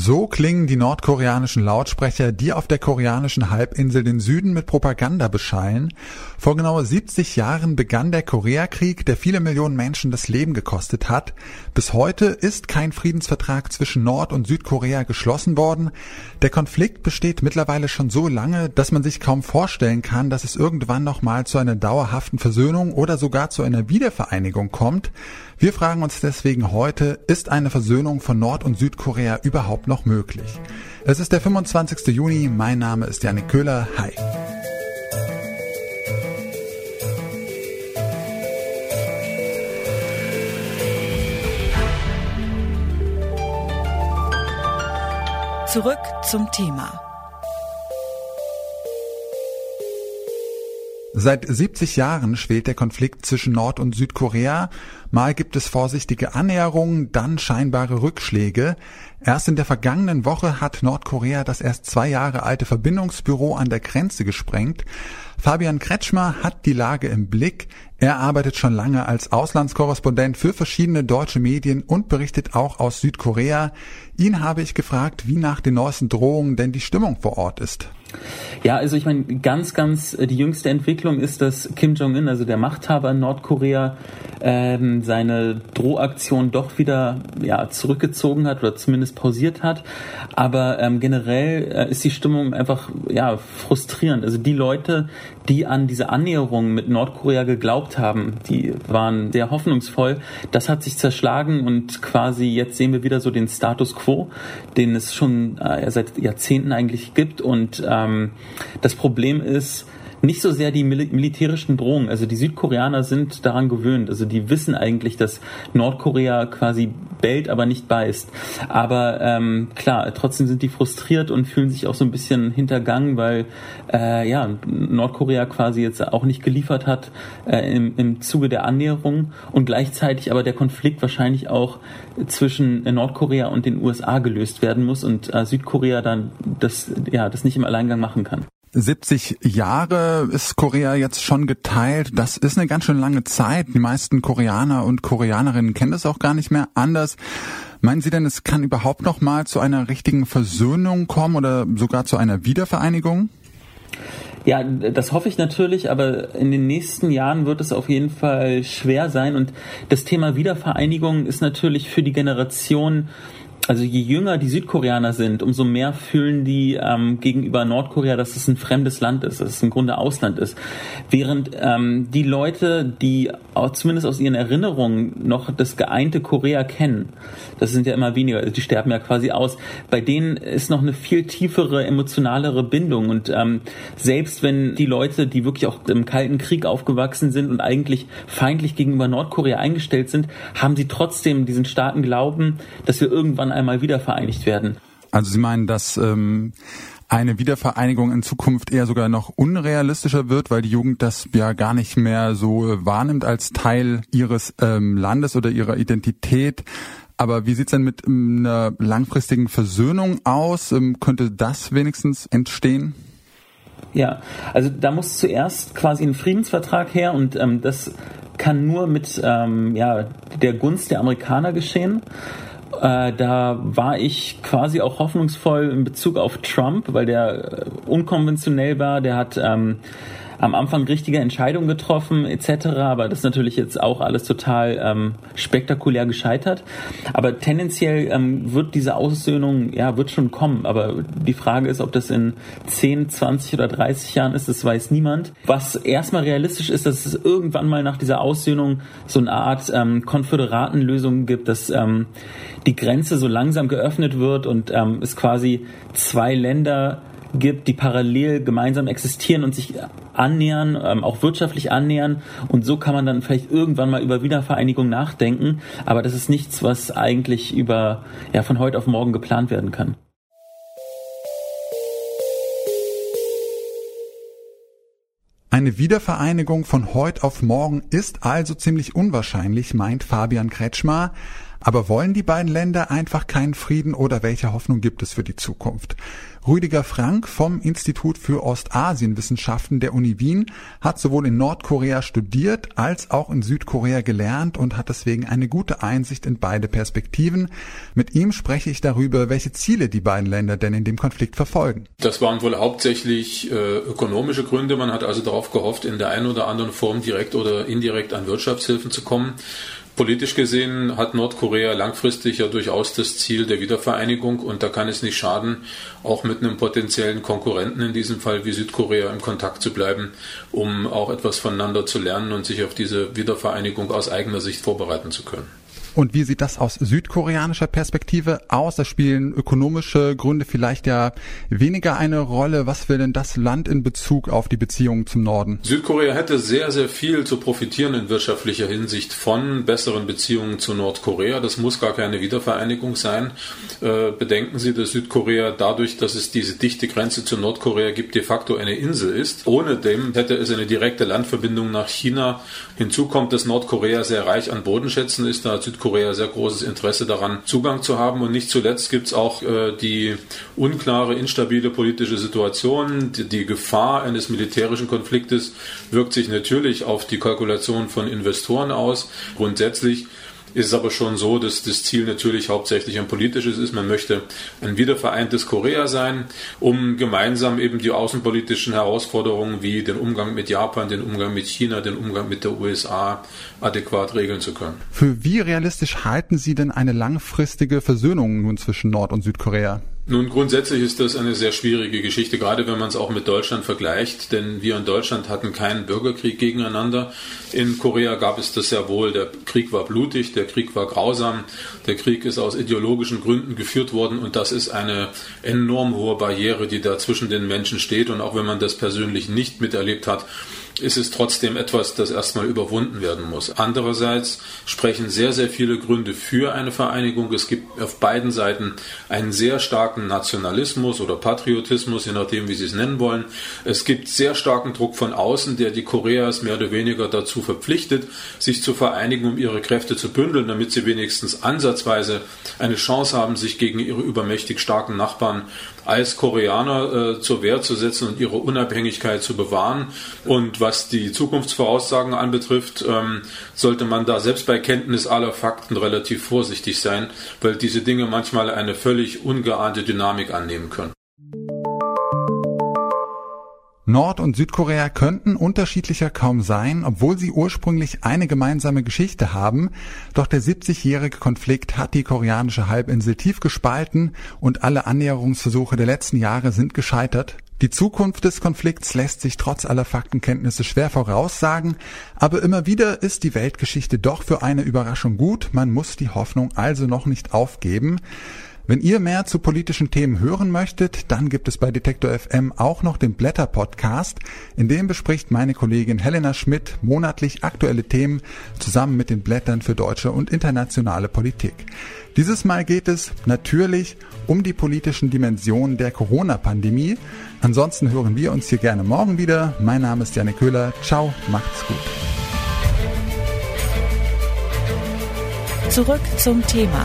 So klingen die nordkoreanischen Lautsprecher, die auf der koreanischen Halbinsel den Süden mit Propaganda beschallen. Vor genau 70 Jahren begann der Koreakrieg, der viele Millionen Menschen das Leben gekostet hat. Bis heute ist kein Friedensvertrag zwischen Nord- und Südkorea geschlossen worden. Der Konflikt besteht mittlerweile schon so lange, dass man sich kaum vorstellen kann, dass es irgendwann nochmal zu einer dauerhaften Versöhnung oder sogar zu einer Wiedervereinigung kommt. Wir fragen uns deswegen heute, ist eine Versöhnung von Nord- und Südkorea überhaupt noch möglich? Es ist der 25. Juni, mein Name ist Janik Köhler, hi. Zurück zum Thema. Seit 70 Jahren schwelt der Konflikt zwischen Nord- und Südkorea. Mal gibt es vorsichtige Annäherungen, dann scheinbare Rückschläge. Erst in der vergangenen Woche hat Nordkorea das erst zwei Jahre alte Verbindungsbüro an der Grenze gesprengt. Fabian Kretschmer hat die Lage im Blick. Er arbeitet schon lange als Auslandskorrespondent für verschiedene deutsche Medien und berichtet auch aus Südkorea. Ihn habe ich gefragt, wie nach den neuesten Drohungen denn die Stimmung vor Ort ist. Ja, also ich meine, ganz, ganz die jüngste Entwicklung ist, dass Kim Jong-un, also der Machthaber in Nordkorea, ähm, seine Drohaktion doch wieder ja, zurückgezogen hat oder zumindest pausiert hat. Aber ähm, generell äh, ist die Stimmung einfach ja, frustrierend. Also die Leute, die an diese Annäherung mit Nordkorea geglaubt haben, die waren sehr hoffnungsvoll. Das hat sich zerschlagen und quasi jetzt sehen wir wieder so den Status quo, den es schon äh, seit Jahrzehnten eigentlich gibt. Und ähm, das Problem ist, nicht so sehr die mil militärischen Drohungen. Also die Südkoreaner sind daran gewöhnt. Also die wissen eigentlich, dass Nordkorea quasi bellt, aber nicht beißt. Aber ähm, klar, trotzdem sind die frustriert und fühlen sich auch so ein bisschen hintergangen, weil äh, ja Nordkorea quasi jetzt auch nicht geliefert hat äh, im, im Zuge der Annäherung und gleichzeitig aber der Konflikt wahrscheinlich auch zwischen Nordkorea und den USA gelöst werden muss und äh, Südkorea dann das ja das nicht im Alleingang machen kann. 70 Jahre ist Korea jetzt schon geteilt. Das ist eine ganz schön lange Zeit. Die meisten Koreaner und Koreanerinnen kennen das auch gar nicht mehr anders. Meinen Sie denn, es kann überhaupt noch mal zu einer richtigen Versöhnung kommen oder sogar zu einer Wiedervereinigung? Ja, das hoffe ich natürlich, aber in den nächsten Jahren wird es auf jeden Fall schwer sein. Und das Thema Wiedervereinigung ist natürlich für die Generation also je jünger die Südkoreaner sind, umso mehr fühlen die ähm, gegenüber Nordkorea, dass es ein fremdes Land ist, dass es im Grunde Ausland ist. Während ähm, die Leute, die auch zumindest aus ihren Erinnerungen noch das geeinte Korea kennen, das sind ja immer weniger, die sterben ja quasi aus, bei denen ist noch eine viel tiefere, emotionalere Bindung. Und ähm, selbst wenn die Leute, die wirklich auch im Kalten Krieg aufgewachsen sind und eigentlich feindlich gegenüber Nordkorea eingestellt sind, haben sie trotzdem diesen starken Glauben, dass wir irgendwann einmal wieder vereinigt werden. Also Sie meinen, dass ähm, eine Wiedervereinigung in Zukunft eher sogar noch unrealistischer wird, weil die Jugend das ja gar nicht mehr so äh, wahrnimmt als Teil ihres ähm, Landes oder ihrer Identität. Aber wie sieht's denn mit ähm, einer langfristigen Versöhnung aus? Ähm, könnte das wenigstens entstehen? Ja, also da muss zuerst quasi ein Friedensvertrag her und ähm, das kann nur mit ähm, ja, der Gunst der Amerikaner geschehen. Äh, da war ich quasi auch hoffnungsvoll in Bezug auf Trump, weil der äh, unkonventionell war. Der hat ähm, am Anfang richtige Entscheidungen getroffen etc. Aber das ist natürlich jetzt auch alles total ähm, spektakulär gescheitert. Aber tendenziell ähm, wird diese Aussöhnung, ja, wird schon kommen. Aber die Frage ist, ob das in 10, 20 oder 30 Jahren ist, das weiß niemand. Was erstmal realistisch ist, dass es irgendwann mal nach dieser Aussöhnung so eine Art ähm, Konföderatenlösung gibt, dass ähm, die Grenze so langsam geöffnet wird und ähm, es quasi zwei Länder gibt, die parallel gemeinsam existieren und sich annähern, ähm, auch wirtschaftlich annähern. Und so kann man dann vielleicht irgendwann mal über Wiedervereinigung nachdenken. Aber das ist nichts, was eigentlich über ja von heute auf morgen geplant werden kann. Eine Wiedervereinigung von heute auf morgen ist also ziemlich unwahrscheinlich, meint Fabian Kretschmer. Aber wollen die beiden Länder einfach keinen Frieden oder welche Hoffnung gibt es für die Zukunft? Rüdiger Frank vom Institut für Ostasienwissenschaften der Uni Wien hat sowohl in Nordkorea studiert als auch in Südkorea gelernt und hat deswegen eine gute Einsicht in beide Perspektiven. Mit ihm spreche ich darüber, welche Ziele die beiden Länder denn in dem Konflikt verfolgen. Das waren wohl hauptsächlich äh, ökonomische Gründe. Man hat also darauf gehofft, in der einen oder anderen Form direkt oder indirekt an Wirtschaftshilfen zu kommen. Politisch gesehen hat Nordkorea langfristig ja durchaus das Ziel der Wiedervereinigung und da kann es nicht schaden, auch mit einem potenziellen Konkurrenten in diesem Fall wie Südkorea im Kontakt zu bleiben, um auch etwas voneinander zu lernen und sich auf diese Wiedervereinigung aus eigener Sicht vorbereiten zu können. Und wie sieht das aus südkoreanischer Perspektive aus? Da spielen ökonomische Gründe vielleicht ja weniger eine Rolle. Was will denn das Land in Bezug auf die Beziehungen zum Norden? Südkorea hätte sehr, sehr viel zu profitieren in wirtschaftlicher Hinsicht von besseren Beziehungen zu Nordkorea. Das muss gar keine Wiedervereinigung sein. Äh, bedenken Sie, dass Südkorea dadurch, dass es diese dichte Grenze zu Nordkorea gibt, de facto eine Insel ist. Ohne dem hätte es eine direkte Landverbindung nach China. Hinzu kommt, dass Nordkorea sehr reich an Bodenschätzen ist. Da hat Südkorea Südkorea sehr großes Interesse daran, Zugang zu haben. Und nicht zuletzt gibt es auch äh, die unklare, instabile politische Situation. Die, die Gefahr eines militärischen Konfliktes wirkt sich natürlich auf die Kalkulation von Investoren aus. Grundsätzlich ist es aber schon so, dass das Ziel natürlich hauptsächlich ein politisches ist. Man möchte ein wiedervereintes Korea sein, um gemeinsam eben die außenpolitischen Herausforderungen wie den Umgang mit Japan, den Umgang mit China, den Umgang mit der USA adäquat regeln zu können. Für wie realistisch halten Sie denn eine langfristige Versöhnung nun zwischen Nord- und Südkorea? Nun, grundsätzlich ist das eine sehr schwierige Geschichte, gerade wenn man es auch mit Deutschland vergleicht, denn wir in Deutschland hatten keinen Bürgerkrieg gegeneinander. In Korea gab es das sehr wohl. Der Krieg war blutig, der Krieg war grausam, der Krieg ist aus ideologischen Gründen geführt worden und das ist eine enorm hohe Barriere, die da zwischen den Menschen steht. Und auch wenn man das persönlich nicht miterlebt hat, ist es trotzdem etwas, das erstmal überwunden werden muss. Andererseits sprechen sehr, sehr viele Gründe für eine Vereinigung. Es gibt auf beiden Seiten einen sehr starken Nationalismus oder Patriotismus, je nachdem, wie Sie es nennen wollen. Es gibt sehr starken Druck von außen, der die Koreas mehr oder weniger dazu verpflichtet, sich zu vereinigen, um ihre Kräfte zu bündeln, damit sie wenigstens ansatzweise eine Chance haben, sich gegen ihre übermächtig starken Nachbarn als Koreaner äh, zur Wehr zu setzen und ihre Unabhängigkeit zu bewahren. Und was die Zukunftsvoraussagen anbetrifft, ähm, sollte man da selbst bei Kenntnis aller Fakten relativ vorsichtig sein, weil diese Dinge manchmal eine völlig ungeahnte Dynamik annehmen können. Nord- und Südkorea könnten unterschiedlicher kaum sein, obwohl sie ursprünglich eine gemeinsame Geschichte haben. Doch der 70-jährige Konflikt hat die koreanische Halbinsel tief gespalten und alle Annäherungsversuche der letzten Jahre sind gescheitert. Die Zukunft des Konflikts lässt sich trotz aller Faktenkenntnisse schwer voraussagen, aber immer wieder ist die Weltgeschichte doch für eine Überraschung gut, man muss die Hoffnung also noch nicht aufgeben. Wenn ihr mehr zu politischen Themen hören möchtet, dann gibt es bei Detektor FM auch noch den Blätter Podcast. In dem bespricht meine Kollegin Helena Schmidt monatlich aktuelle Themen zusammen mit den Blättern für deutsche und internationale Politik. Dieses Mal geht es natürlich um die politischen Dimensionen der Corona-Pandemie. Ansonsten hören wir uns hier gerne morgen wieder. Mein Name ist Janik Köhler. Ciao, macht's gut. Zurück zum Thema